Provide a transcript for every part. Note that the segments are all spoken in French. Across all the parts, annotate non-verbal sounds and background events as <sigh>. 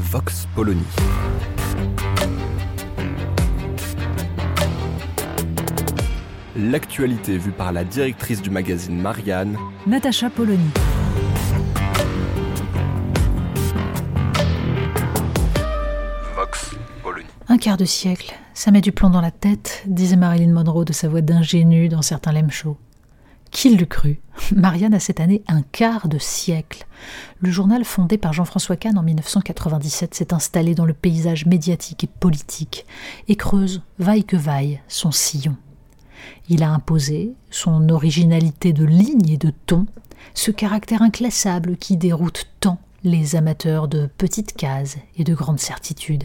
Vox Polony. L'actualité vue par la directrice du magazine Marianne, Natacha Polony. Vox Polony. Un quart de siècle, ça met du plomb dans la tête, disait Marilyn Monroe de sa voix d'ingénue dans certains lem shows. Qui l'eût cru <laughs> Marianne a cette année un quart de siècle. Le journal fondé par Jean-François Kahn en 1997 s'est installé dans le paysage médiatique et politique et creuse, vaille que vaille, son sillon. Il a imposé son originalité de ligne et de ton, ce caractère inclassable qui déroute tant les amateurs de petites cases et de grandes certitudes.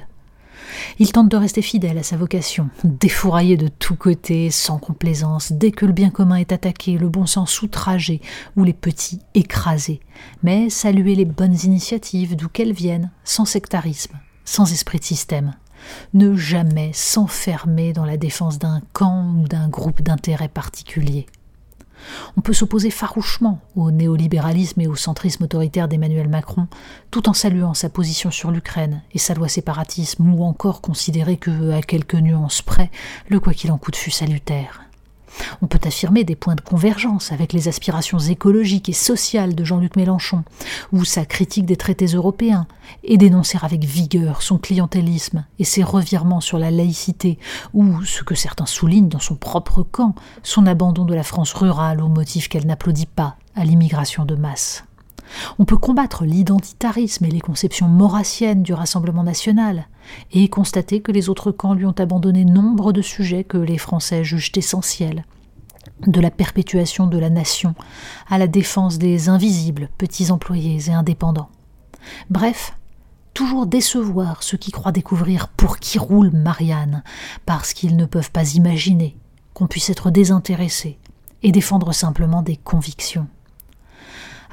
Il tente de rester fidèle à sa vocation, défouraillé de tous côtés, sans complaisance, dès que le bien commun est attaqué, le bon sens outragé ou les petits écrasés, mais saluer les bonnes initiatives d'où qu'elles viennent, sans sectarisme, sans esprit de système. Ne jamais s'enfermer dans la défense d'un camp ou d'un groupe d'intérêt particulier. On peut s'opposer farouchement au néolibéralisme et au centrisme autoritaire d'Emmanuel Macron, tout en saluant sa position sur l'Ukraine et sa loi séparatisme, ou encore considérer que, à quelques nuances près, le quoi qu'il en coûte fut salutaire. On peut affirmer des points de convergence avec les aspirations écologiques et sociales de Jean-Luc Mélenchon, ou sa critique des traités européens, et dénoncer avec vigueur son clientélisme et ses revirements sur la laïcité, ou, ce que certains soulignent dans son propre camp, son abandon de la France rurale au motif qu'elle n'applaudit pas à l'immigration de masse. On peut combattre l'identitarisme et les conceptions maurassiennes du Rassemblement national, et constater que les autres camps lui ont abandonné nombre de sujets que les Français jugent essentiels, de la perpétuation de la nation à la défense des invisibles, petits employés et indépendants. Bref, toujours décevoir ceux qui croient découvrir pour qui roule Marianne, parce qu'ils ne peuvent pas imaginer qu'on puisse être désintéressé et défendre simplement des convictions.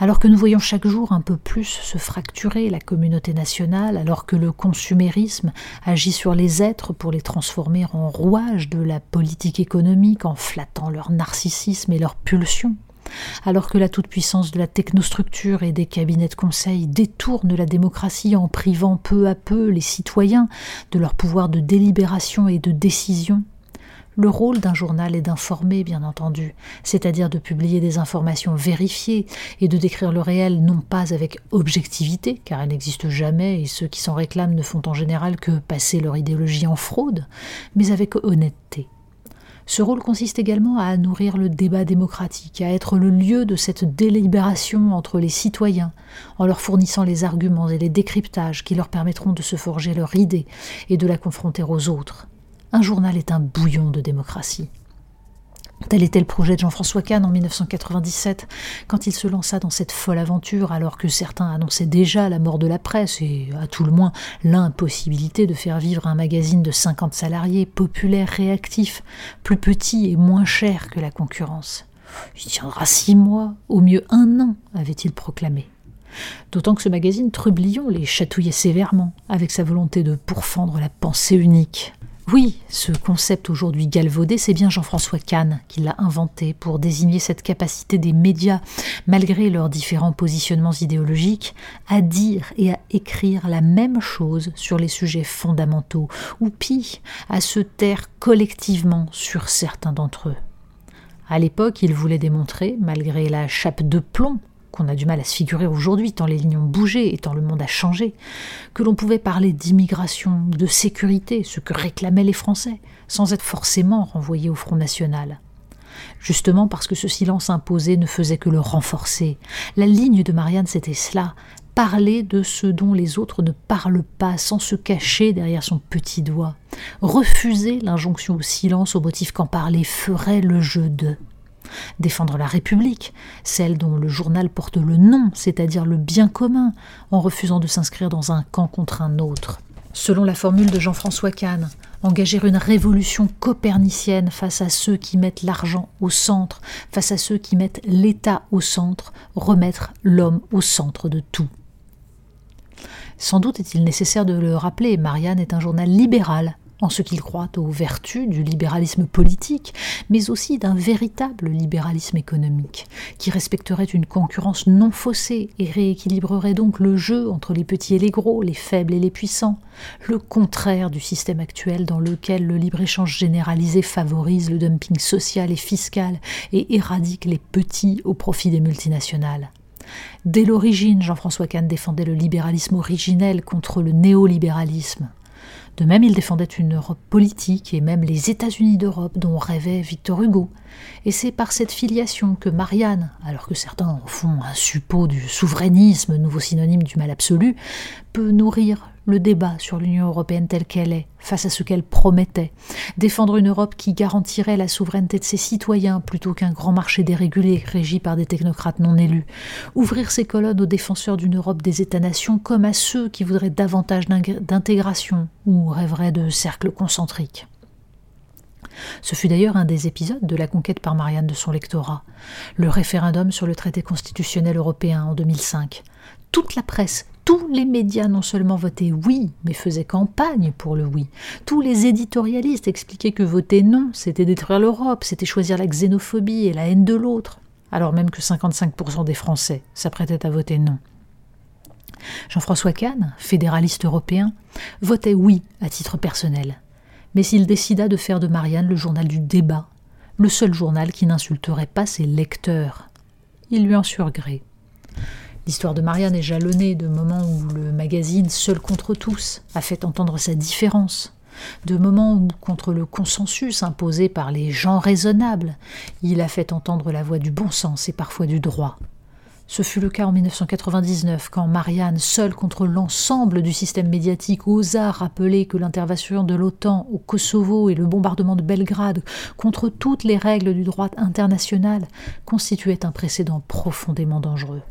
Alors que nous voyons chaque jour un peu plus se fracturer la communauté nationale, alors que le consumérisme agit sur les êtres pour les transformer en rouages de la politique économique en flattant leur narcissisme et leur pulsion, alors que la toute-puissance de la technostructure et des cabinets de conseil détourne la démocratie en privant peu à peu les citoyens de leur pouvoir de délibération et de décision, le rôle d'un journal est d'informer, bien entendu, c'est-à-dire de publier des informations vérifiées et de décrire le réel non pas avec objectivité, car elle n'existe jamais et ceux qui s'en réclament ne font en général que passer leur idéologie en fraude, mais avec honnêteté. Ce rôle consiste également à nourrir le débat démocratique, à être le lieu de cette délibération entre les citoyens, en leur fournissant les arguments et les décryptages qui leur permettront de se forger leur idée et de la confronter aux autres. Un journal est un bouillon de démocratie. Tel était le projet de Jean-François Kahn en 1997, quand il se lança dans cette folle aventure, alors que certains annonçaient déjà la mort de la presse et, à tout le moins, l'impossibilité de faire vivre un magazine de 50 salariés, populaire, réactif, plus petit et moins cher que la concurrence. Il tiendra six mois, au mieux un an, avait-il proclamé. D'autant que ce magazine Trublion les chatouillait sévèrement, avec sa volonté de pourfendre la pensée unique. Oui, ce concept aujourd'hui galvaudé, c'est bien Jean-François Kahn qui l'a inventé pour désigner cette capacité des médias, malgré leurs différents positionnements idéologiques, à dire et à écrire la même chose sur les sujets fondamentaux, ou pis, à se taire collectivement sur certains d'entre eux. À l'époque, il voulait démontrer, malgré la chape de plomb qu'on a du mal à se figurer aujourd'hui, tant les lignes ont bougé et tant le monde a changé, que l'on pouvait parler d'immigration, de sécurité, ce que réclamaient les Français, sans être forcément renvoyés au Front National. Justement parce que ce silence imposé ne faisait que le renforcer. La ligne de Marianne, c'était cela, parler de ce dont les autres ne parlent pas sans se cacher derrière son petit doigt, refuser l'injonction au silence au motif qu'en parler ferait le jeu de défendre la République, celle dont le journal porte le nom, c'est-à-dire le bien commun, en refusant de s'inscrire dans un camp contre un autre. Selon la formule de Jean-François Kahn, engager une révolution copernicienne face à ceux qui mettent l'argent au centre, face à ceux qui mettent l'État au centre, remettre l'homme au centre de tout. Sans doute est-il nécessaire de le rappeler, Marianne est un journal libéral, en ce qu'il croit aux vertus du libéralisme politique, mais aussi d'un véritable libéralisme économique, qui respecterait une concurrence non faussée et rééquilibrerait donc le jeu entre les petits et les gros, les faibles et les puissants, le contraire du système actuel dans lequel le libre-échange généralisé favorise le dumping social et fiscal et éradique les petits au profit des multinationales. Dès l'origine, Jean-François Kahn défendait le libéralisme originel contre le néolibéralisme. De même, il défendait une Europe politique et même les États-Unis d'Europe dont rêvait Victor Hugo. Et c'est par cette filiation que Marianne, alors que certains en font un suppôt du souverainisme, nouveau synonyme du mal absolu, peut nourrir le débat sur l'Union européenne telle qu'elle est, face à ce qu'elle promettait, défendre une Europe qui garantirait la souveraineté de ses citoyens plutôt qu'un grand marché dérégulé régi par des technocrates non élus, ouvrir ses colonnes aux défenseurs d'une Europe des États-nations comme à ceux qui voudraient davantage d'intégration ou rêveraient de cercles concentriques. Ce fut d'ailleurs un des épisodes de la conquête par Marianne de son lectorat, le référendum sur le traité constitutionnel européen en 2005. Toute la presse tous les médias non seulement votaient oui, mais faisaient campagne pour le oui. Tous les éditorialistes expliquaient que voter non, c'était détruire l'Europe, c'était choisir la xénophobie et la haine de l'autre, alors même que 55% des Français s'apprêtaient à voter non. Jean-François Kahn, fédéraliste européen, votait oui à titre personnel. Mais il décida de faire de Marianne le journal du débat, le seul journal qui n'insulterait pas ses lecteurs. Il lui en surgré. L'histoire de Marianne est jalonnée de moments où le magazine Seul contre tous a fait entendre sa différence, de moments où, contre le consensus imposé par les gens raisonnables, il a fait entendre la voix du bon sens et parfois du droit. Ce fut le cas en 1999, quand Marianne, seule contre l'ensemble du système médiatique, osa rappeler que l'intervention de l'OTAN au Kosovo et le bombardement de Belgrade, contre toutes les règles du droit international, constituaient un précédent profondément dangereux.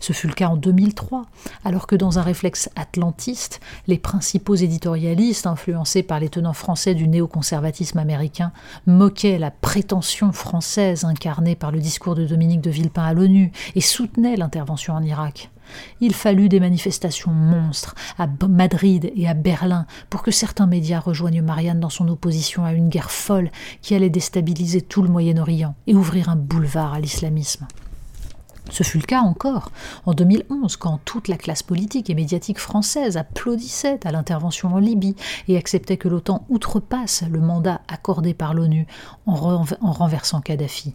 Ce fut le cas en 2003, alors que dans un réflexe atlantiste, les principaux éditorialistes, influencés par les tenants français du néoconservatisme américain, moquaient la prétention française incarnée par le discours de Dominique de Villepin à l'ONU et soutenaient l'intervention en Irak. Il fallut des manifestations monstres à Madrid et à Berlin pour que certains médias rejoignent Marianne dans son opposition à une guerre folle qui allait déstabiliser tout le Moyen-Orient et ouvrir un boulevard à l'islamisme. Ce fut le cas encore en 2011, quand toute la classe politique et médiatique française applaudissait à l'intervention en Libye et acceptait que l'OTAN outrepasse le mandat accordé par l'ONU en, renversant Kadhafi.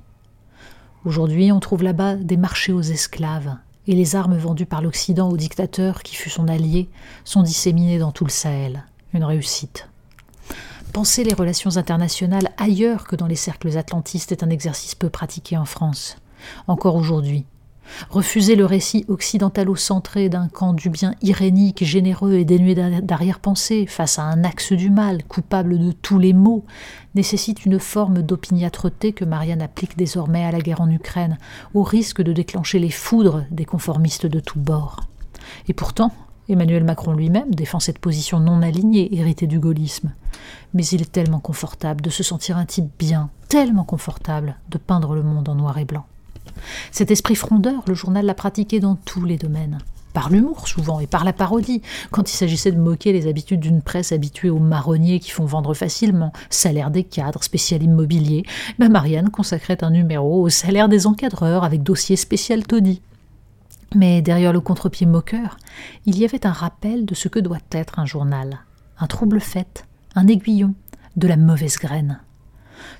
Aujourd'hui, on trouve là-bas des marchés aux esclaves, et les armes vendues par l'Occident au dictateur qui fut son allié sont disséminées dans tout le Sahel. Une réussite. Penser les relations internationales ailleurs que dans les cercles atlantistes est un exercice peu pratiqué en France. Encore aujourd'hui, Refuser le récit occidentalo-centré d'un camp du bien irénique, généreux et dénué d'arrière-pensée face à un axe du mal, coupable de tous les maux, nécessite une forme d'opiniâtreté que Marianne applique désormais à la guerre en Ukraine, au risque de déclencher les foudres des conformistes de tous bords. Et pourtant, Emmanuel Macron lui-même défend cette position non alignée, héritée du gaullisme. Mais il est tellement confortable de se sentir un type bien, tellement confortable de peindre le monde en noir et blanc. Cet esprit frondeur, le journal l'a pratiqué dans tous les domaines. Par l'humour souvent et par la parodie, quand il s'agissait de moquer les habitudes d'une presse habituée aux marronniers qui font vendre facilement, salaire des cadres, spécial immobilier, ben Marianne consacrait un numéro au salaire des encadreurs avec dossier spécial taudis. Mais derrière le contre-pied moqueur, il y avait un rappel de ce que doit être un journal. Un trouble fait, un aiguillon, de la mauvaise graine.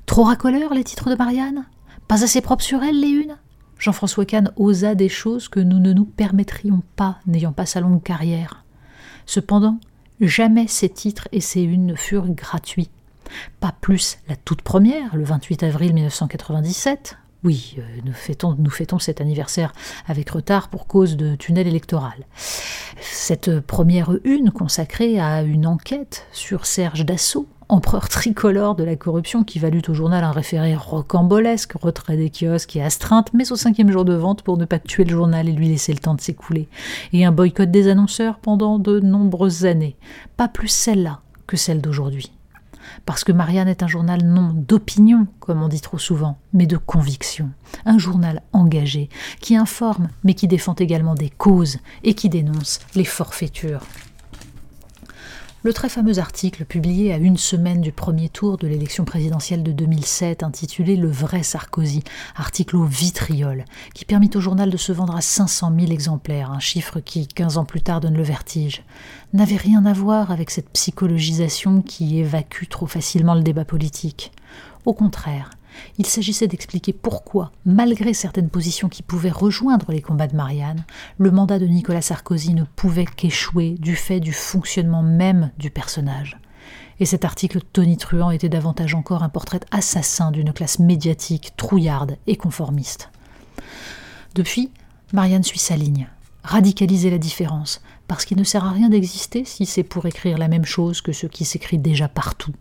Trop racoleur les titres de Marianne? Pas assez propre sur elle, les unes? Jean-François Kahn osa des choses que nous ne nous permettrions pas, n'ayant pas sa longue carrière. Cependant, jamais ces titres et ces unes ne furent gratuits. Pas plus la toute première, le 28 avril 1997. Oui, euh, nous, fêtons, nous fêtons cet anniversaire avec retard pour cause de tunnel électoral. Cette première une consacrée à une enquête sur Serge Dassault, empereur tricolore de la corruption qui valut au journal un référé rocambolesque, retrait des kiosques et astreinte, mais au cinquième jour de vente pour ne pas tuer le journal et lui laisser le temps de s'écouler, et un boycott des annonceurs pendant de nombreuses années. Pas plus celle-là que celle d'aujourd'hui parce que Marianne est un journal non d'opinion, comme on dit trop souvent, mais de conviction. Un journal engagé, qui informe, mais qui défend également des causes et qui dénonce les forfaitures. Le très fameux article publié à une semaine du premier tour de l'élection présidentielle de 2007, intitulé Le vrai Sarkozy, article au vitriol, qui permit au journal de se vendre à 500 000 exemplaires, un chiffre qui, 15 ans plus tard, donne le vertige, n'avait rien à voir avec cette psychologisation qui évacue trop facilement le débat politique. Au contraire, il s'agissait d'expliquer pourquoi, malgré certaines positions qui pouvaient rejoindre les combats de Marianne, le mandat de Nicolas Sarkozy ne pouvait qu'échouer du fait du fonctionnement même du personnage. Et cet article tonitruant était davantage encore un portrait assassin d'une classe médiatique trouillarde et conformiste. Depuis, Marianne suit sa ligne. Radicaliser la différence, parce qu'il ne sert à rien d'exister si c'est pour écrire la même chose que ce qui s'écrit déjà partout.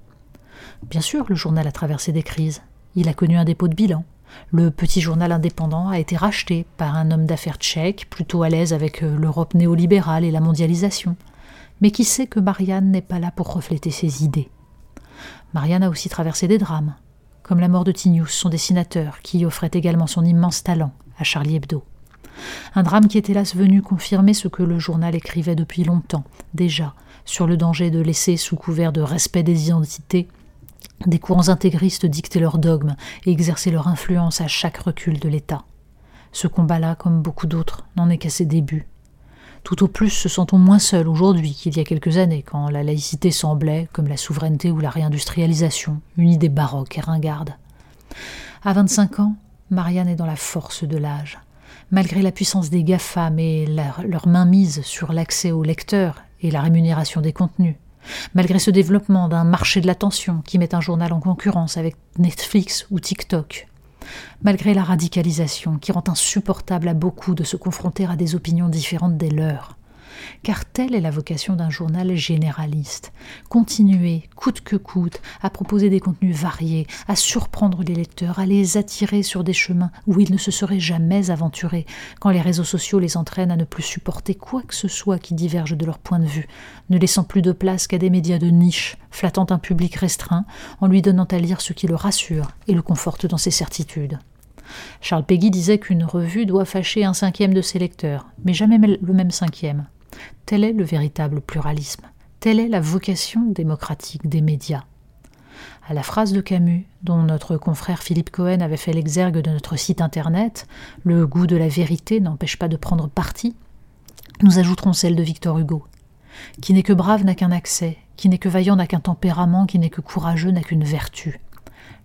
Bien sûr, le journal a traversé des crises, il a connu un dépôt de bilan. Le petit journal indépendant a été racheté par un homme d'affaires tchèque, plutôt à l'aise avec euh, l'Europe néolibérale et la mondialisation, mais qui sait que Marianne n'est pas là pour refléter ses idées. Marianne a aussi traversé des drames, comme la mort de Tignous, son dessinateur, qui offrait également son immense talent à Charlie Hebdo. Un drame qui est hélas venu confirmer ce que le journal écrivait depuis longtemps, déjà, sur le danger de laisser, sous couvert de respect des identités, des courants intégristes dictaient leurs dogmes et exerçaient leur influence à chaque recul de l'État. Ce combat-là, comme beaucoup d'autres, n'en est qu'à ses débuts. Tout au plus se sent-on moins seul aujourd'hui qu'il y a quelques années, quand la laïcité semblait, comme la souveraineté ou la réindustrialisation, une idée baroque et ringarde. À 25 ans, Marianne est dans la force de l'âge. Malgré la puissance des GAFAM et leur, leur mainmise sur l'accès aux lecteurs et la rémunération des contenus, Malgré ce développement d'un marché de l'attention qui met un journal en concurrence avec Netflix ou TikTok, malgré la radicalisation qui rend insupportable à beaucoup de se confronter à des opinions différentes des leurs, car telle est la vocation d'un journal généraliste. Continuer, coûte que coûte, à proposer des contenus variés, à surprendre les lecteurs, à les attirer sur des chemins où ils ne se seraient jamais aventurés, quand les réseaux sociaux les entraînent à ne plus supporter quoi que ce soit qui diverge de leur point de vue, ne laissant plus de place qu'à des médias de niche, flattant un public restreint, en lui donnant à lire ce qui le rassure et le conforte dans ses certitudes. Charles Peggy disait qu'une revue doit fâcher un cinquième de ses lecteurs, mais jamais le même cinquième. Tel est le véritable pluralisme. Telle est la vocation démocratique des médias. À la phrase de Camus, dont notre confrère Philippe Cohen avait fait l'exergue de notre site internet, le goût de la vérité n'empêche pas de prendre parti, nous ajouterons celle de Victor Hugo. Qui n'est que brave n'a qu'un accès, qui n'est que vaillant n'a qu'un tempérament, qui n'est que courageux n'a qu'une vertu.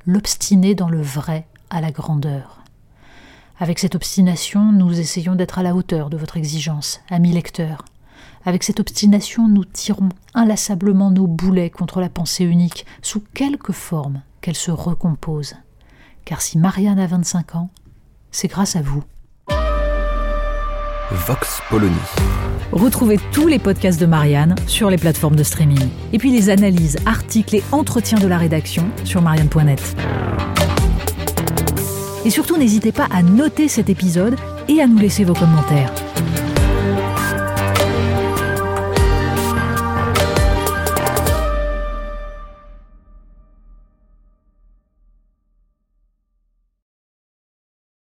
L'obstiné dans le vrai à la grandeur. Avec cette obstination, nous essayons d'être à la hauteur de votre exigence, amis lecteurs. Avec cette obstination, nous tirons inlassablement nos boulets contre la pensée unique, sous quelque forme qu'elle se recompose. Car si Marianne a 25 ans, c'est grâce à vous. Vox Polony. Retrouvez tous les podcasts de Marianne sur les plateformes de streaming. Et puis les analyses, articles et entretiens de la rédaction sur marianne.net. Et surtout, n'hésitez pas à noter cet épisode et à nous laisser vos commentaires.